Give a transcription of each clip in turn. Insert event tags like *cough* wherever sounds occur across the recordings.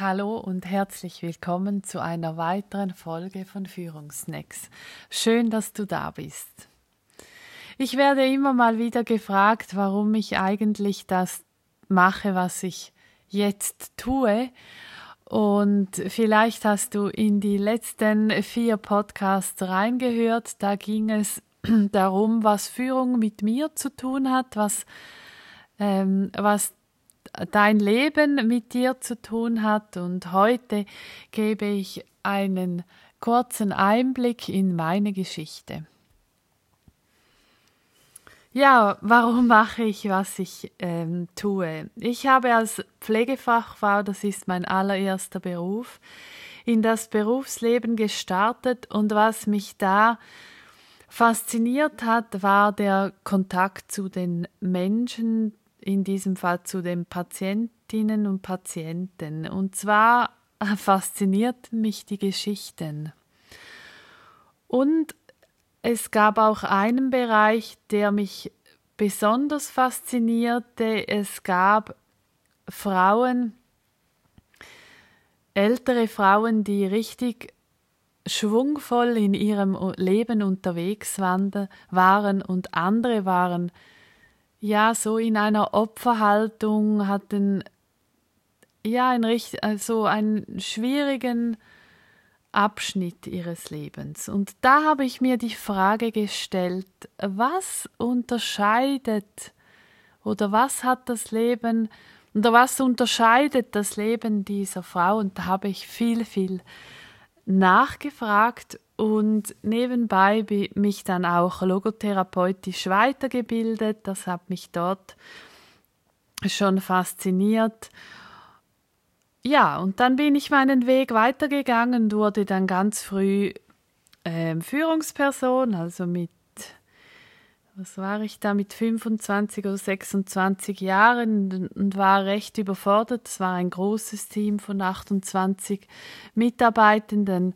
Hallo und herzlich willkommen zu einer weiteren Folge von Führungsnacks. Schön, dass du da bist. Ich werde immer mal wieder gefragt, warum ich eigentlich das mache, was ich jetzt tue. Und vielleicht hast du in die letzten vier Podcasts reingehört. Da ging es *clears throat* darum, was Führung mit mir zu tun hat, was, ähm, was dein Leben mit dir zu tun hat. Und heute gebe ich einen kurzen Einblick in meine Geschichte. Ja, warum mache ich, was ich ähm, tue? Ich habe als Pflegefachfrau, das ist mein allererster Beruf, in das Berufsleben gestartet und was mich da fasziniert hat, war der Kontakt zu den Menschen, in diesem Fall zu den Patientinnen und Patienten. Und zwar *laughs* faszinierten mich die Geschichten. Und es gab auch einen Bereich, der mich besonders faszinierte. Es gab Frauen, ältere Frauen, die richtig schwungvoll in ihrem Leben unterwegs waren und andere waren ja, so in einer Opferhaltung, hatten ja ein also einen schwierigen Abschnitt ihres Lebens. Und da habe ich mir die Frage gestellt, was unterscheidet oder was hat das Leben oder was unterscheidet das Leben dieser Frau? Und da habe ich viel, viel nachgefragt und nebenbei mich dann auch logotherapeutisch weitergebildet. Das hat mich dort schon fasziniert. Ja, und dann bin ich meinen Weg weitergegangen, wurde dann ganz früh äh, Führungsperson, also mit, was war ich da, mit 25 oder 26 Jahren und war recht überfordert. Es war ein großes Team von 28 Mitarbeitenden.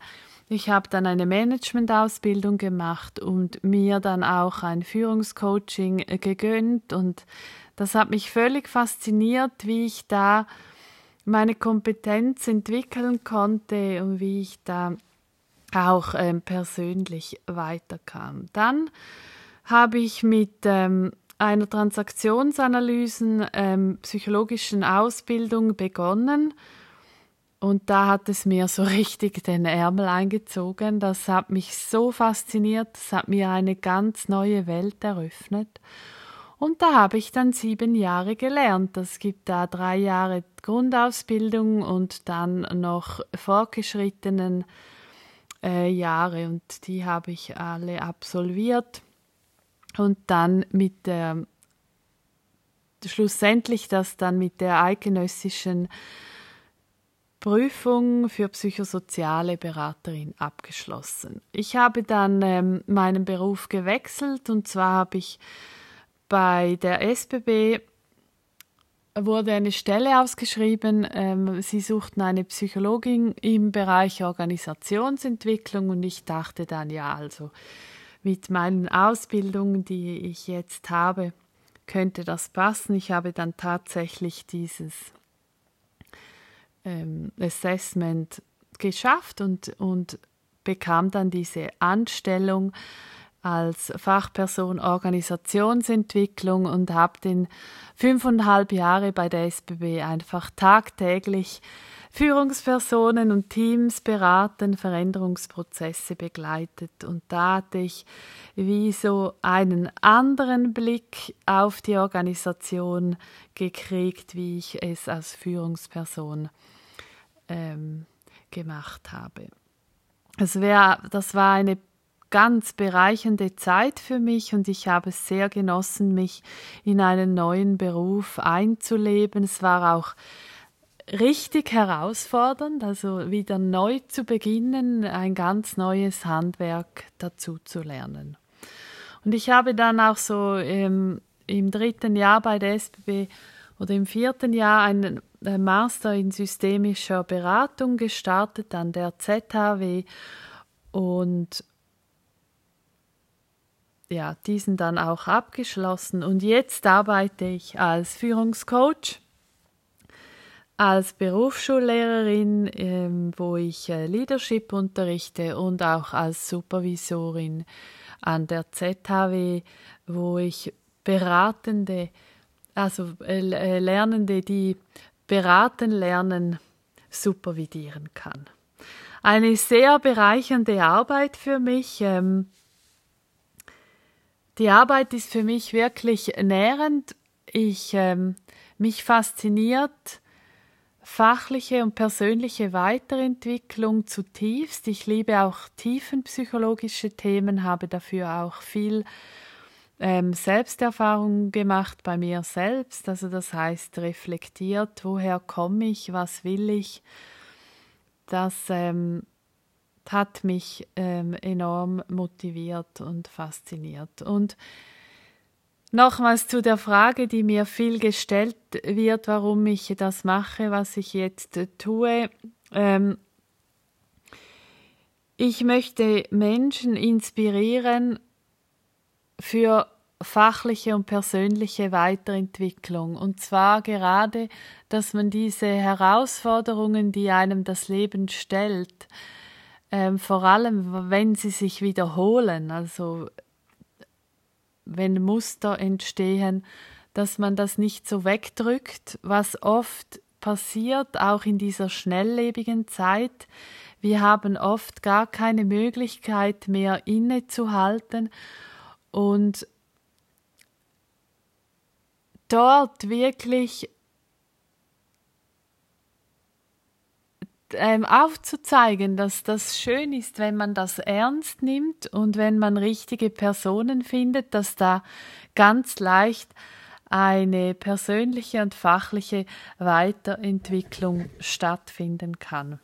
Ich habe dann eine Management-Ausbildung gemacht und mir dann auch ein Führungscoaching äh, gegönnt und das hat mich völlig fasziniert, wie ich da meine Kompetenz entwickeln konnte und wie ich da auch ähm, persönlich weiterkam. Dann habe ich mit ähm, einer Transaktionsanalysen ähm, psychologischen Ausbildung begonnen und da hat es mir so *laughs* richtig den Ärmel eingezogen. Das hat mich so fasziniert. Das hat mir eine ganz neue Welt eröffnet. Und da habe ich dann sieben Jahre gelernt. Es gibt da drei Jahre Grundausbildung und dann noch fortgeschrittenen äh, Jahre. Und die habe ich alle absolviert. Und dann mit der, schlussendlich das dann mit der eidgenössischen Prüfung für psychosoziale Beraterin abgeschlossen. Ich habe dann ähm, meinen Beruf gewechselt und zwar habe ich bei der SBB wurde eine Stelle ausgeschrieben. Ähm, sie suchten eine Psychologin im Bereich Organisationsentwicklung und ich dachte dann, ja, also mit meinen Ausbildungen, die ich jetzt habe, könnte das passen. Ich habe dann tatsächlich dieses ähm, Assessment geschafft und, und bekam dann diese Anstellung als Fachperson Organisationsentwicklung und habe den fünfeinhalb Jahre bei der SBB einfach tagtäglich Führungspersonen und Teams beraten, Veränderungsprozesse begleitet. Und da hatte ich wie so einen anderen Blick auf die Organisation gekriegt, wie ich es als Führungsperson ähm, gemacht habe. Es wär, das war eine ganz bereichernde Zeit für mich und ich habe es sehr genossen, mich in einen neuen Beruf einzuleben. Es war auch richtig herausfordernd, also wieder neu zu beginnen, ein ganz neues Handwerk dazu zu lernen. Und ich habe dann auch so im, im dritten Jahr bei der SBB oder im vierten Jahr einen Master in systemischer Beratung gestartet an der ZHW und ja, diesen dann auch abgeschlossen. Und jetzt arbeite ich als Führungscoach als Berufsschullehrerin, ähm, wo ich äh, Leadership unterrichte und auch als Supervisorin an der ZHW, wo ich Beratende, also äh, äh, Lernende, die beraten lernen, supervidieren kann. Eine sehr bereichernde Arbeit für mich. Ähm, die Arbeit ist für mich wirklich nährend. Ich ähm, mich fasziniert fachliche und persönliche Weiterentwicklung zutiefst. Ich liebe auch tiefenpsychologische Themen, habe dafür auch viel ähm, Selbsterfahrung gemacht bei mir selbst. Also das heißt reflektiert, woher komme ich, was will ich. Das ähm, hat mich ähm, enorm motiviert und fasziniert. Und Nochmals zu der Frage, die mir viel gestellt wird, warum ich das mache, was ich jetzt tue. Ähm, ich möchte Menschen inspirieren für fachliche und persönliche Weiterentwicklung. Und zwar gerade, dass man diese Herausforderungen, die einem das Leben stellt, ähm, vor allem wenn sie sich wiederholen, also wenn Muster entstehen, dass man das nicht so wegdrückt, was oft passiert, auch in dieser schnelllebigen Zeit. Wir haben oft gar keine Möglichkeit mehr innezuhalten und dort wirklich ähm, aufzuzeigen, dass das schön ist, wenn man das ernst nimmt und wenn man richtige Personen findet, dass da ganz leicht eine persönliche und fachliche Weiterentwicklung stattfinden kann.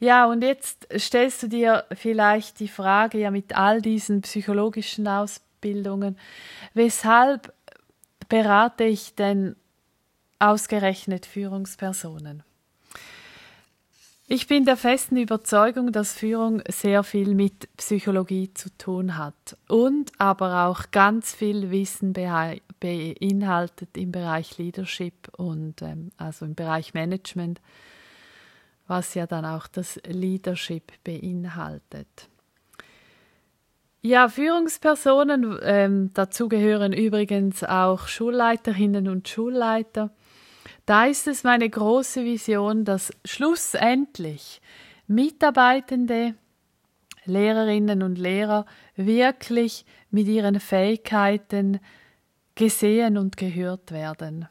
Ja, und jetzt stellst du dir vielleicht die Frage, ja, mit all diesen psychologischen Ausbildungen, weshalb berate ich denn ausgerechnet Führungspersonen? Ich bin der festen Überzeugung, dass Führung sehr viel mit Psychologie zu tun hat und aber auch ganz viel Wissen beinhaltet im Bereich Leadership und ähm, also im Bereich Management, was ja dann auch das Leadership beinhaltet. Ja, Führungspersonen, ähm, dazu gehören übrigens auch Schulleiterinnen und Schulleiter, da ist es meine große Vision, dass schlussendlich Mitarbeitende, Lehrerinnen und Lehrer wirklich mit ihren Fähigkeiten gesehen und gehört werden.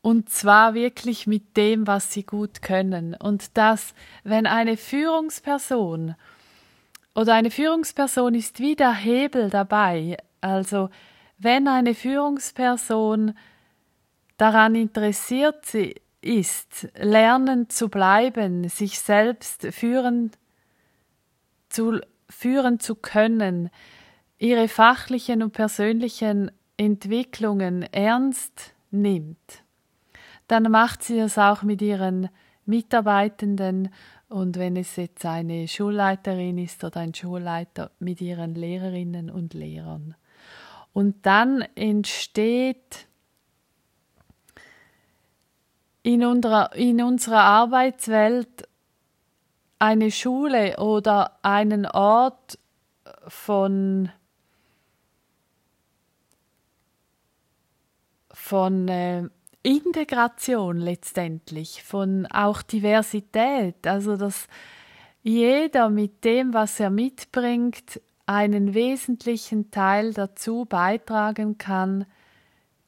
Und zwar wirklich mit dem, was sie gut können. Und dass, wenn eine Führungsperson oder eine Führungsperson ist wie der Hebel dabei, also wenn eine Führungsperson daran interessiert ist, lernen zu bleiben, sich selbst führen zu, führen zu können, ihre fachlichen und persönlichen Entwicklungen ernst nimmt, dann macht sie es auch mit ihren Mitarbeitenden und wenn es jetzt eine Schulleiterin ist oder ein Schulleiter mit ihren Lehrerinnen und Lehrern. Und dann entsteht in unserer, in unserer Arbeitswelt eine Schule oder einen Ort von, von äh, Integration letztendlich, von auch Diversität, also dass jeder mit dem, was er mitbringt, einen wesentlichen Teil dazu beitragen kann,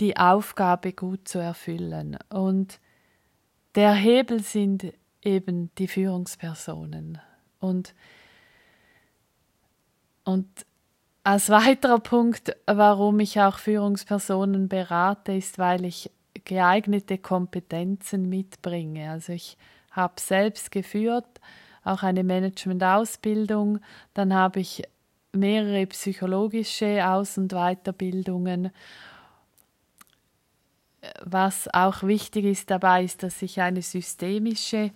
die Aufgabe gut zu erfüllen. Und der Hebel sind eben die Führungspersonen. Und, und als weiterer Punkt, warum ich auch Führungspersonen berate, ist, weil ich geeignete Kompetenzen mitbringe. Also ich habe selbst geführt, auch eine Management-Ausbildung, dann habe ich mehrere psychologische Aus- und Weiterbildungen was auch wichtig ist dabei, ist, dass ich eine systemische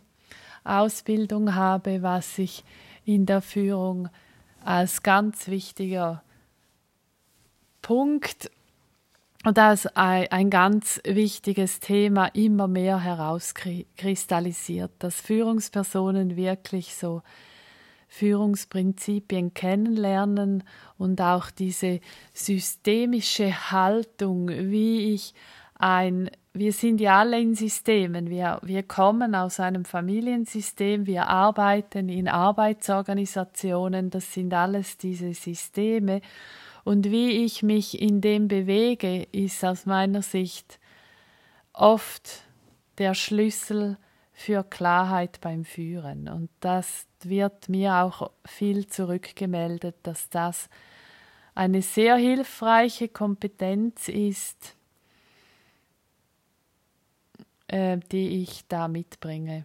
Ausbildung habe, was ich in der Führung als ganz wichtiger Punkt das ein, ein ganz wichtiges Thema immer mehr herauskristallisiert, dass Führungspersonen wirklich so Führungsprinzipien kennenlernen und auch diese systemische Haltung, wie ich ein, wir sind ja alle in Systemen, wir, wir kommen aus einem Familiensystem, wir arbeiten in Arbeitsorganisationen, das sind alles diese Systeme. Und wie ich mich in dem bewege, ist aus meiner Sicht oft der Schlüssel für Klarheit beim Führen. Und das wird mir auch viel zurückgemeldet, dass das eine sehr hilfreiche Kompetenz ist, äh, die ich da mitbringe.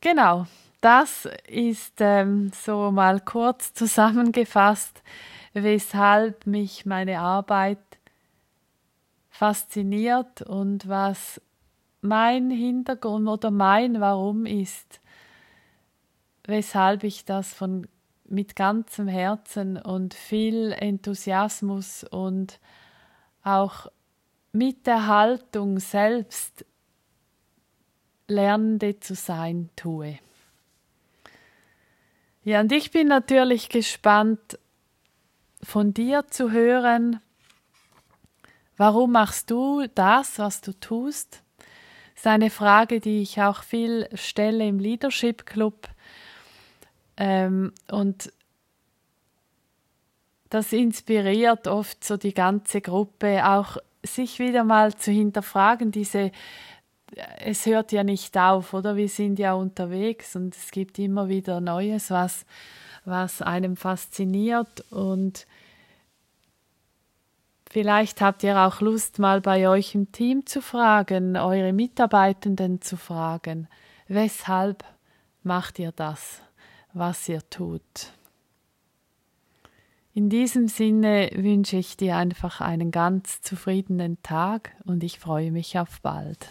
Genau, das ist ähm, so mal kurz zusammengefasst, weshalb mich meine Arbeit fasziniert und was mein Hintergrund oder mein Warum ist, weshalb ich das von mit ganzem Herzen und viel Enthusiasmus und auch mit der Haltung selbst Lernende zu sein tue. Ja, und ich bin natürlich gespannt, von dir zu hören, warum machst du das, was du tust? Das ist eine Frage, die ich auch viel stelle im Leadership Club. Ähm, und das inspiriert oft so die ganze Gruppe, auch sich wieder mal zu hinterfragen, diese es hört ja nicht auf, oder? Wir sind ja unterwegs und es gibt immer wieder Neues, was, was einem fasziniert und vielleicht habt ihr auch Lust, mal bei euch im Team zu fragen, eure Mitarbeitenden zu fragen, weshalb macht ihr das, was ihr tut? In diesem Sinne wünsche ich dir einfach einen ganz zufriedenen Tag und ich freue mich auf bald.